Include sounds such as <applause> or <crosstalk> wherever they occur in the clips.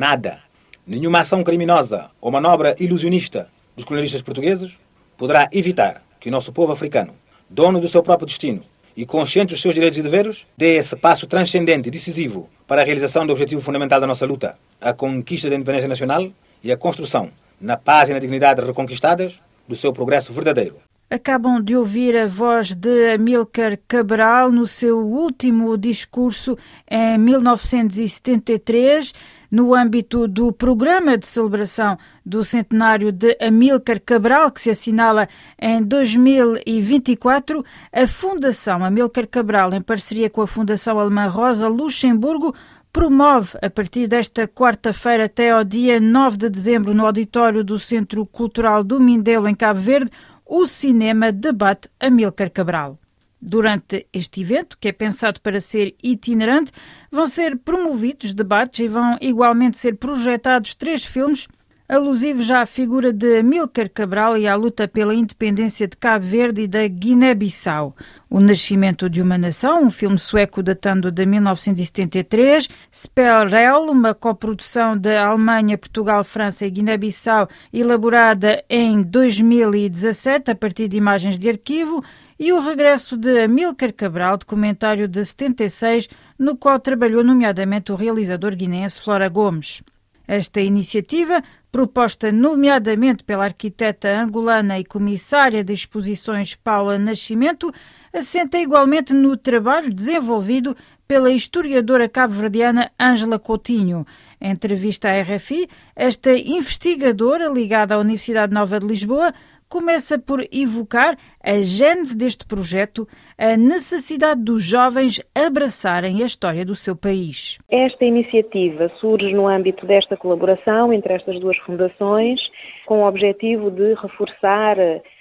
Nada. Nenhuma ação criminosa ou manobra ilusionista dos colonialistas portugueses poderá evitar que o nosso povo africano, dono do seu próprio destino e consciente dos seus direitos e deveres, dê esse passo transcendente e decisivo para a realização do objetivo fundamental da nossa luta, a conquista da independência nacional e a construção, na paz e na dignidade reconquistadas, do seu progresso verdadeiro. Acabam de ouvir a voz de Amílcar Cabral no seu último discurso em 1973 no âmbito do programa de celebração do centenário de Amílcar Cabral, que se assinala em 2024, a Fundação Amílcar Cabral, em parceria com a Fundação Alemã Rosa Luxemburgo, promove, a partir desta quarta-feira até ao dia 9 de dezembro, no auditório do Centro Cultural do Mindelo, em Cabo Verde, o Cinema Debate Amílcar Cabral. Durante este evento, que é pensado para ser itinerante, vão ser promovidos debates e vão igualmente ser projetados três filmes alusivos à figura de Amílcar Cabral e à luta pela independência de Cabo Verde e da Guiné-Bissau. O Nascimento de uma Nação, um filme sueco datando de 1973, Spelrel, uma coprodução da Alemanha, Portugal, França e Guiné-Bissau, elaborada em 2017 a partir de imagens de arquivo, e o regresso de Amílcar Cabral, documentário de 76, no qual trabalhou nomeadamente o realizador guineense Flora Gomes. Esta iniciativa, proposta nomeadamente pela arquiteta angolana e comissária de exposições Paula Nascimento, assenta igualmente no trabalho desenvolvido pela historiadora cabo-verdiana Ângela Coutinho. Em entrevista à RFI, esta investigadora ligada à Universidade Nova de Lisboa começa por evocar a gênese deste projeto, a necessidade dos jovens abraçarem a história do seu país. Esta iniciativa surge no âmbito desta colaboração entre estas duas fundações, com o objetivo de reforçar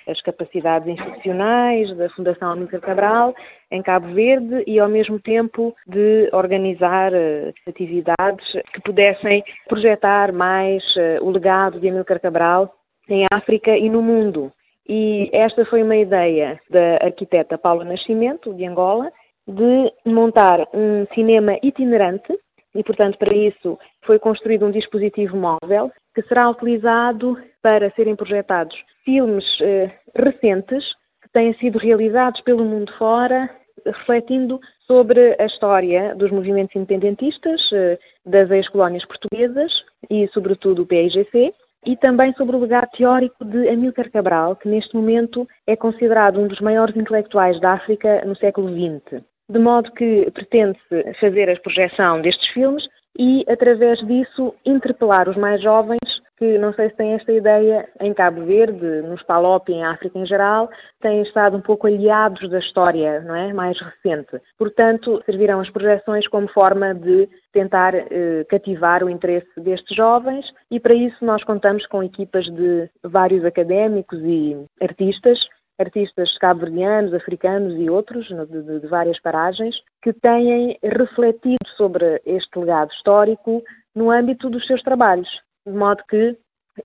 as capacidades institucionais da Fundação Amílcar Cabral em Cabo Verde e, ao mesmo tempo, de organizar eh, atividades que pudessem projetar mais eh, o legado de Amílcar Cabral em África e no mundo. E esta foi uma ideia da arquiteta Paula Nascimento, de Angola, de montar um cinema itinerante e, portanto, para isso foi construído um dispositivo móvel que será utilizado para serem projetados filmes eh, recentes que têm sido realizados pelo mundo fora, refletindo sobre a história dos movimentos independentistas eh, das ex-colónias portuguesas e, sobretudo, o PIGC, e também sobre o legado teórico de Amílcar Cabral, que neste momento é considerado um dos maiores intelectuais da África no século XX. De modo que pretende-se fazer a projeção destes filmes e, através disso, interpelar os mais jovens que não sei se têm esta ideia em Cabo Verde, nos Palop em África em geral, têm estado um pouco aliados da história não é? mais recente. Portanto, servirão as projeções como forma de tentar eh, cativar o interesse destes jovens e para isso nós contamos com equipas de vários académicos e artistas artistas cabo-verdianos, africanos e outros, de, de, várias paragens, que têm refletido sobre este legado histórico no âmbito dos seus trabalhos de modo que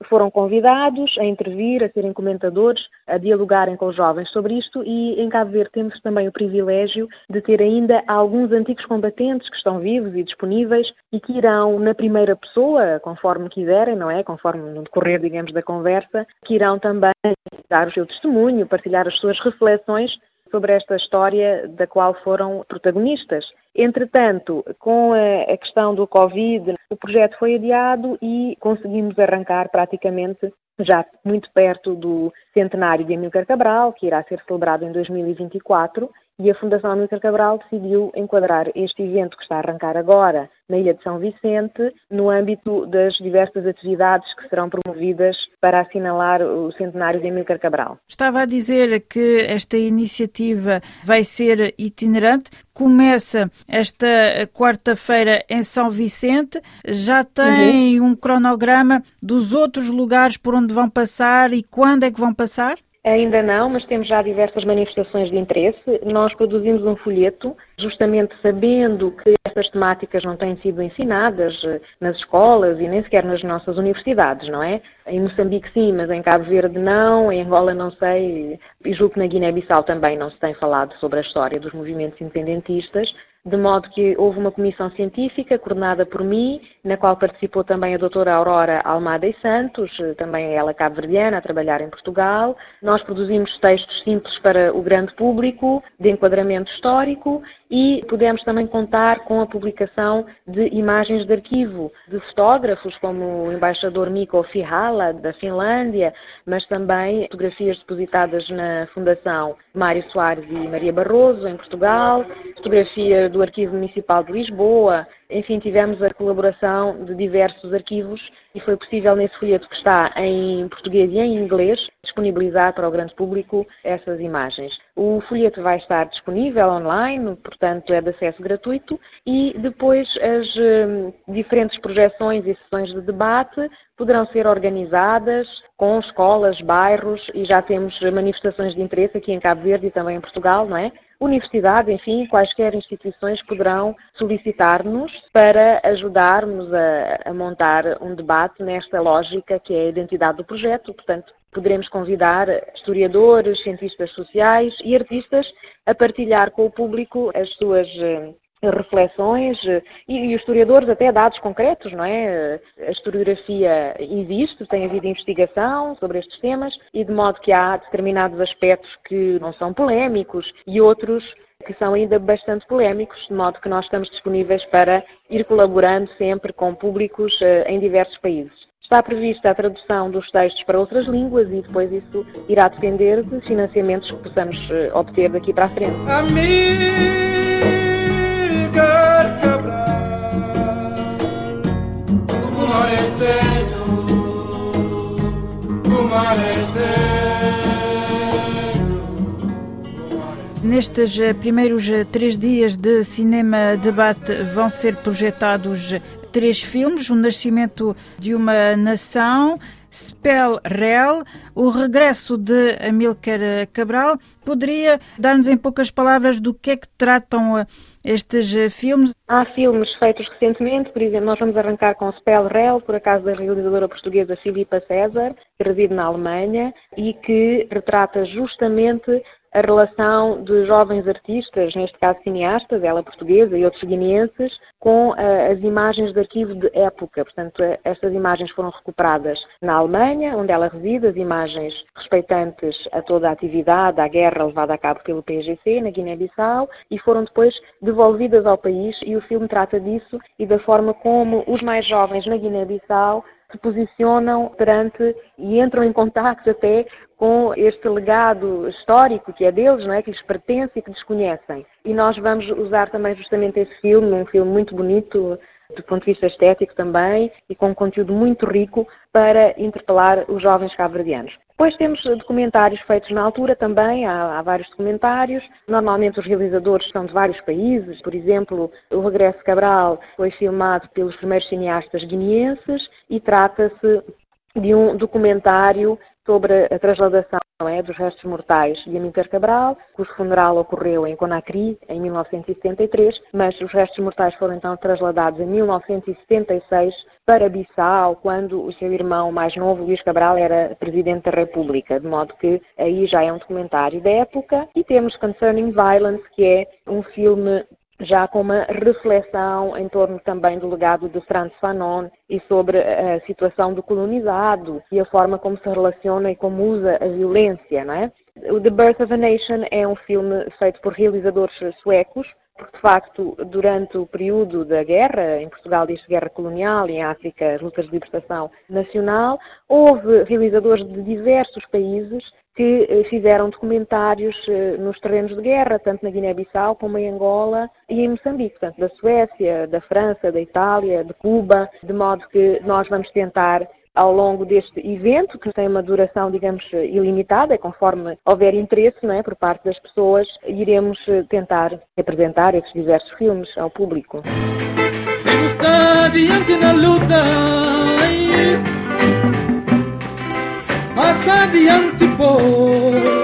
foram convidados a intervir, a serem comentadores, a dialogarem com os jovens sobre isto e em Cabo Verde temos também o privilégio de ter ainda alguns antigos combatentes que estão vivos e disponíveis e que irão na primeira pessoa, conforme quiserem, não é? Conforme no decorrer, digamos, da conversa, que irão também dar o seu testemunho, partilhar as suas reflexões sobre esta história da qual foram protagonistas. Entretanto, com a questão do Covid, o projeto foi adiado e conseguimos arrancar praticamente já muito perto do centenário de Amílcar Cabral, que irá ser celebrado em 2024, e a Fundação Amílcar Cabral decidiu enquadrar este evento que está a arrancar agora na Ilha de São Vicente, no âmbito das diversas atividades que serão promovidas para assinalar o centenário de Amílcar Cabral. Estava a dizer que esta iniciativa vai ser itinerante. Começa esta quarta-feira em São Vicente. Já tem uhum. um cronograma dos outros lugares por onde vão passar e quando é que vão passar? Ainda não, mas temos já diversas manifestações de interesse. Nós produzimos um folheto, justamente sabendo que estas temáticas não têm sido ensinadas eh, nas escolas e nem sequer nas nossas universidades, não é? Em Moçambique sim, mas em Cabo Verde não, em Angola não sei, e julgo que na Guiné-Bissau também não se tem falado sobre a história dos movimentos independentistas. De modo que houve uma comissão científica coordenada por mim, na qual participou também a doutora Aurora Almada e Santos, também ela cabo-verdiana, a trabalhar em Portugal. Nós produzimos textos simples para o grande público, de enquadramento histórico, e pudemos também contar com a publicação de imagens de arquivo de fotógrafos como o embaixador Mikko Fihala, da Finlândia, mas também fotografias depositadas na Fundação Mário Soares e Maria Barroso, em Portugal, fotografia do Arquivo Municipal de Lisboa, enfim, tivemos a colaboração de diversos arquivos e foi possível nesse folheto que está em português e em inglês disponibilizar para o grande público essas imagens. O folheto vai estar disponível online, portanto é de acesso gratuito e depois as hum, diferentes projeções e sessões de debate poderão ser organizadas com escolas, bairros e já temos manifestações de interesse aqui em Cabo Verde e também em Portugal, não é? Universidades, enfim, quaisquer instituições poderão solicitar-nos para ajudarmos a, a, montar um debate nesta lógica que é a identidade do projeto. Portanto, poderemos convidar historiadores, cientistas sociais e artistas a partilhar com o público as suas eh, reflexões e, e, os historiadores até dados concretos, não é? A historiografia existe, tem havido investigação sobre estes temas e de modo que há determinados aspectos que não são polémicos e outros que são ainda bastante polémicos, de modo que nós estamos disponíveis para ir colaborando sempre com públicos uh, em diversos países. Está prevista a tradução dos textos para outras línguas e depois isso irá depender de financiamentos que possamos obter daqui para a frente. Edgar Nestes eh, primeiros eh, três dias de cinema debate vão ser projetados três filmes: O Nascimento de uma Nação, Spell Real, o regresso de Amílcar Cabral. Poderia dar-nos em poucas palavras do que é que tratam eh, estes eh, filmes? Há filmes feitos recentemente, por exemplo, nós vamos arrancar com Spell Real, por acaso da realizadora portuguesa Filipa César, que reside na Alemanha e que retrata justamente a relação de jovens artistas, neste caso cineastas, ela portuguesa e outros guineenses, com uh, as imagens de arquivo de época. Portanto, uh, estas imagens foram recuperadas na Alemanha, onde ela reside, as imagens respeitantes a toda a atividade, à guerra levada a cabo pelo PGC na Guiné-Bissau, e foram depois devolvidas ao país, e o filme trata disso e da forma como os mais jovens na Guiné-Bissau se posicionam perante e entram em contato até com este legado histórico que é deles, não é? que lhes pertence e que desconhecem. E nós vamos usar também justamente esse filme, um filme muito bonito do ponto de vista estético também e com um conteúdo muito rico para interpelar os jovens cabo-verdianos. Depois temos documentários feitos na altura também, há, há, vários documentários. Normalmente os realizadores são de vários países, por exemplo, o Regresso Cabral foi filmado pelos primeiros cineastas guineenses e trata-se de um documentário sobre a trasladação é, dos restos mortais de Amílcar Cabral, cujo funeral ocorreu em Conakry em 1973, mas os restos mortais foram então trasladados em 1976 para Bissau, quando o seu irmão mais novo, Luís Cabral, era presidente da República, de modo que aí já é um documentário da época. E temos Concerning Violence, que é um filme já com uma reflexão em torno também do legado de Franz Fanon e sobre a situação do colonizado e a forma como se relaciona e como usa a violência, não é? O The Birth of a Nation é um filme feito por realizadores suecos, porque de facto, durante o período da guerra, em Portugal diz guerra colonial em África lutas de libertação nacional, houve realizadores de diversos países que eh, fizeram documentários eh, nos terrenos de guerra, tanto na Guiné-Bissau como em Angola e em Moçambique, tanto da Suécia, da França, da Itália, de Cuba, de modo que nós vamos tentar ao longo deste evento, que tem uma duração, digamos, ilimitada, conforme houver interesse não é, por parte das pessoas, iremos eh, tentar apresentar esses diversos filmes ao público. Más adiante, pois.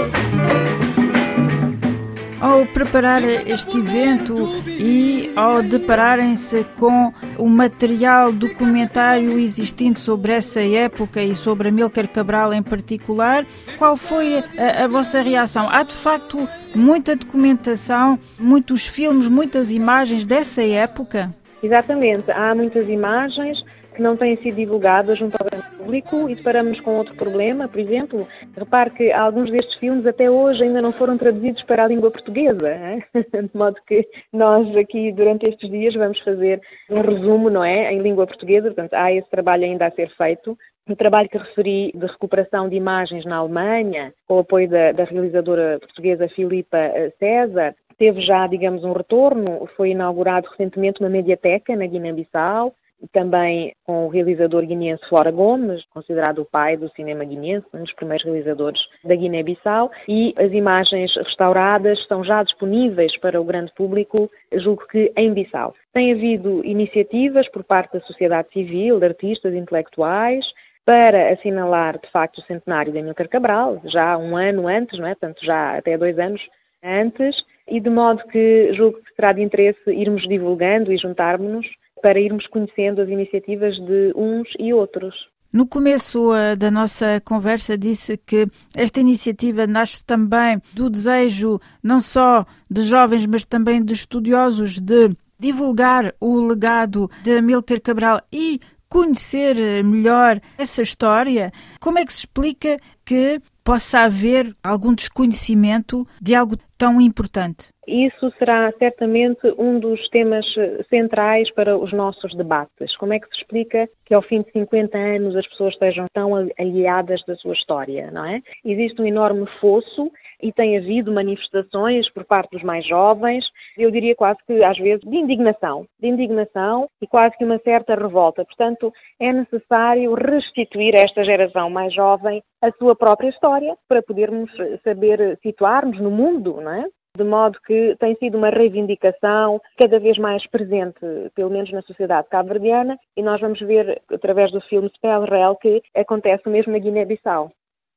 Ao preparar este evento e ao depararem-se com o material documentário existente sobre essa época e sobre Amílcar Cabral em particular, qual foi a, a vossa reação? Há de facto muita documentação, muitos filmes, muitas imagens dessa época? Exatamente, há muitas imagens que não têm sido divulgadas junto ao grande público e deparamos com outro problema, por exemplo, repare que alguns destes filmes até hoje ainda não foram traduzidos para a língua portuguesa, <laughs> de modo que nós aqui durante estes dias vamos fazer um resumo, não é, em língua portuguesa, portanto há esse trabalho ainda a ser feito. O trabalho que referi de recuperação de imagens na Alemanha, com o apoio da, da realizadora portuguesa Filipa eh, César, teve já, digamos, um retorno. Foi inaugurado recentemente uma mediateca na Guiné-Bissau, também com o realizador guineense Flora Gomes, considerado o pai do cinema guineense, um dos primeiros realizadores da Guiné-Bissau, e as imagens restauradas estão já disponíveis para o grande público, julgo que em Bissau. Tem havido iniciativas por parte da sociedade civil, de artistas intelectuais, para assinalar de facto o centenário de Amílcar Cabral, já um ano antes, não é? Tanto já até dois anos antes, e de modo que julgo que será de interesse irmos divulgando e juntarmos-nos para irmos conhecendo as iniciativas de uns e outros. No começo uh, da nossa conversa disse que esta iniciativa nasce também do desejo não só de jovens, mas também de estudiosos de divulgar o legado de Amílcar Cabral e conhecer eh, melhor essa história. Como é que se explica que possa haver algum desconhecimento de algo tão importante? Isso será certamente um dos temas centrais para os nossos debates. Como é que se explica que ao fim de 50 anos as pessoas estejam tão aliadas da sua história, não é? Existe um enorme fosso e tem havido manifestações por parte dos mais jovens, eu diria quase que às vezes de indignação, de indignação e quase que uma certa revolta. Portanto, é necessário restituir a esta geração mais jovem a sua própria história para podermos saber situar-nos no mundo, não é? de modo que tem sido uma reivindicação cada vez mais presente, pelo menos na sociedade cabo-verdiana, e nós vamos ver, através do filme Spell Real, que acontece mesmo na Guiné-Bissau.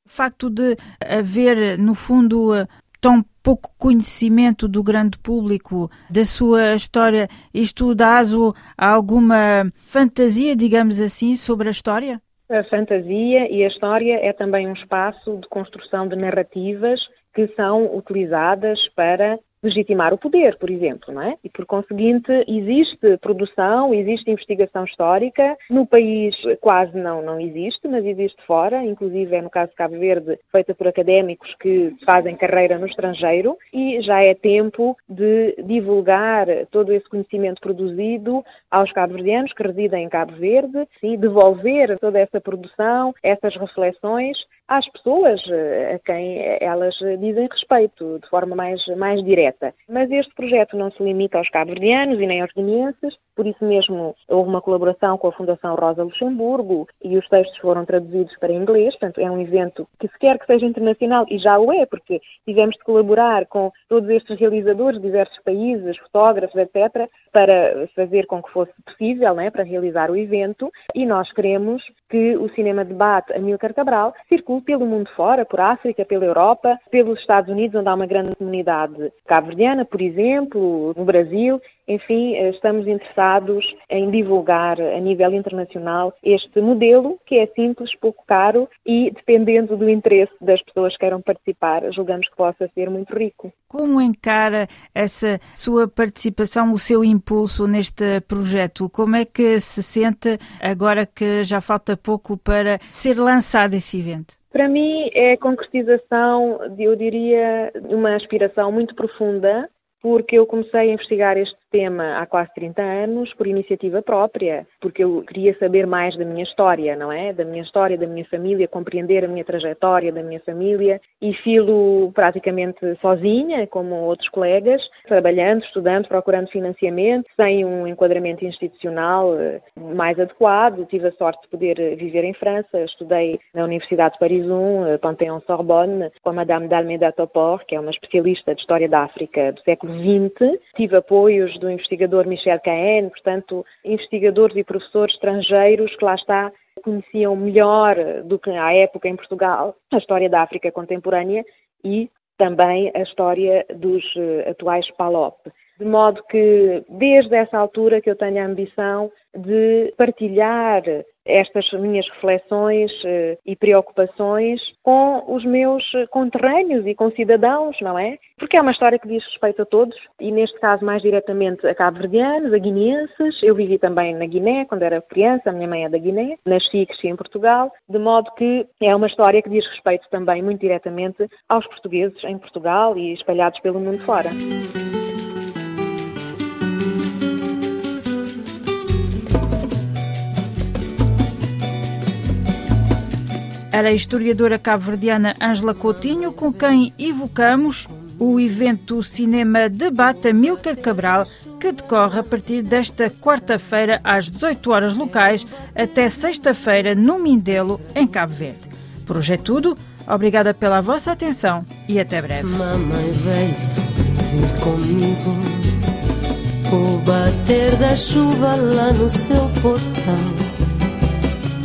O facto de haver, no fundo, tão pouco conhecimento do grande público da sua história, isto dá aso a alguma fantasia, digamos assim, sobre a história? A fantasia e a história é também um espaço de construção de narrativas que são utilizadas para legitimar o poder, por exemplo, não é? E por conseguinte existe produção, existe investigação histórica. No país quase não não existe, mas existe fora, inclusive é no caso de Cabo Verde, feita por académicos que fazem carreira no estrangeiro e já é tempo de divulgar todo esse conhecimento produzido aos cabo-verdianos que residem em Cabo Verde e devolver toda essa produção, essas reflexões às pessoas eh, a quem elas dizem respeito, de forma mais, mais direta. Mas este projeto não se limita aos cabo-verdianos e nem aos guineenses, por isso mesmo houve uma colaboração com a Fundação Rosa Luxemburgo e os textos foram traduzidos para inglês, portanto é um evento que se quer que seja internacional, e já o é, porque tivemos de colaborar com todos estes realizadores de diversos países, fotógrafos, etc., para fazer com que fosse possível, né, para realizar o evento, e nós queremos que o cinema debate Amílcar Cabral circule pelo mundo fora, por África, pela Europa, pelos Estados Unidos, onde há uma grande comunidade cabo-verdiana, por exemplo, no Brasil, enfim, eh, estamos interessados em divulgar a nível internacional este modelo, que é simples, pouco caro e, dependendo do interesse das pessoas que queiram participar, julgamos que possa ser muito rico. Como encara essa sua participação, o seu impulso neste projeto? Como é que se sente agora que já falta pouco para ser lançado esse evento? Para mim é a concretização, eu diria, uma aspiração muito profunda porque eu comecei a investigar este tema há quase 30 anos por iniciativa própria, porque eu queria saber mais da minha história, não é? Da minha história, da minha família, compreender a minha trajetória da minha família e filo praticamente sozinha, como outros colegas, trabalhando, estudando, procurando financiamento, sem um enquadramento institucional eh, mais adequado. Tive a sorte de poder viver em França, estudei na Universidade de Paris 1, eh, Panthéon-Sorbonne, com a Madame d'Almeida Topor, que é uma especialista de História da África do século XX. Tive apoios do investigador Michel Cahen, portanto, investigadores e professores estrangeiros que lá está conheciam melhor do que à época em Portugal a história da África contemporânea e também a história dos uh, atuais PALOP. De modo que desde essa altura que eu tenho a ambição de partilhar estas minhas reflexões eh, e preocupações com os meus conterrâneos e com cidadãos, não é? Porque é uma história que diz respeito a todos e, neste caso, mais diretamente a cabo-verdianos, a guineenses. Eu vivi também na Guiné quando era criança, a minha mãe é da Guiné, nasci e cresci em Portugal, de modo que é uma história que diz respeito também muito diretamente aos portugueses em Portugal e espalhados pelo mundo fora. Era a historiadora cabo-verdiana Ângela Coutinho, com quem evocamos o evento Cinema Debate Milker Cabral, que decorre a partir desta quarta-feira às 18 horas locais até sexta-feira no Mindelo, em Cabo Verde. Por hoje é tudo. Obrigada pela vossa atenção e até breve. Mamãe vem vir comigo o bater da chuva lá no seu portão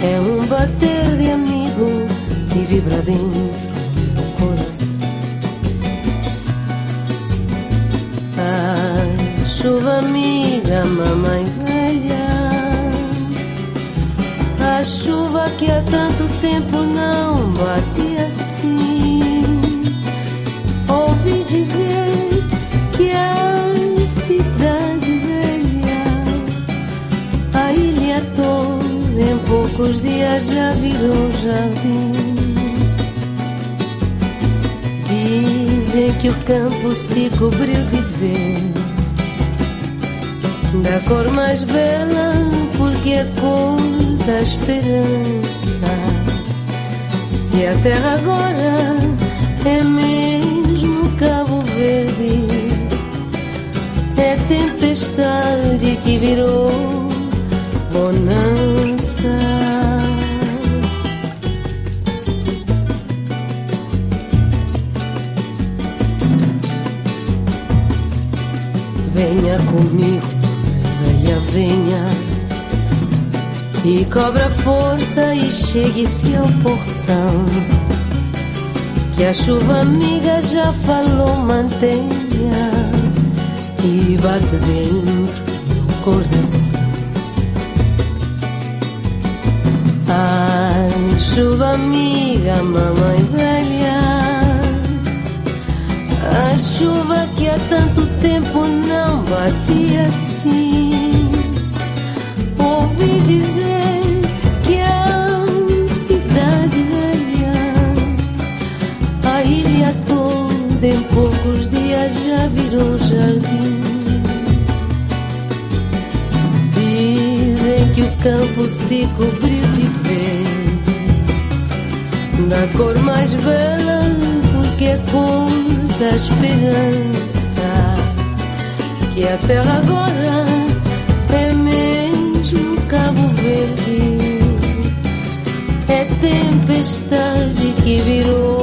é um bater de amigo que vibra dentro do coração. A chuva amiga, mamãe velha. A chuva que há tanto tempo não batia assim. Ouvi dizer já virou jardim. Dizem que o campo se cobriu de verde, da cor mais bela, porque é cor da esperança. E a terra agora é mesmo Cabo Verde, é tempestade que virou e cobra força e chegue-se ao portão. Que a chuva amiga já falou, mantenha e bate dentro do coração. Ai, chuva amiga, mamãe velha. A chuva que há tanto tempo não batia assim. Ouvi dizer toda em poucos dias já virou jardim. Dizem que o campo se cobriu de verde, da cor mais bela, porque é cor da esperança que a terra agora é mesmo Cabo Verde, é tempestade que virou.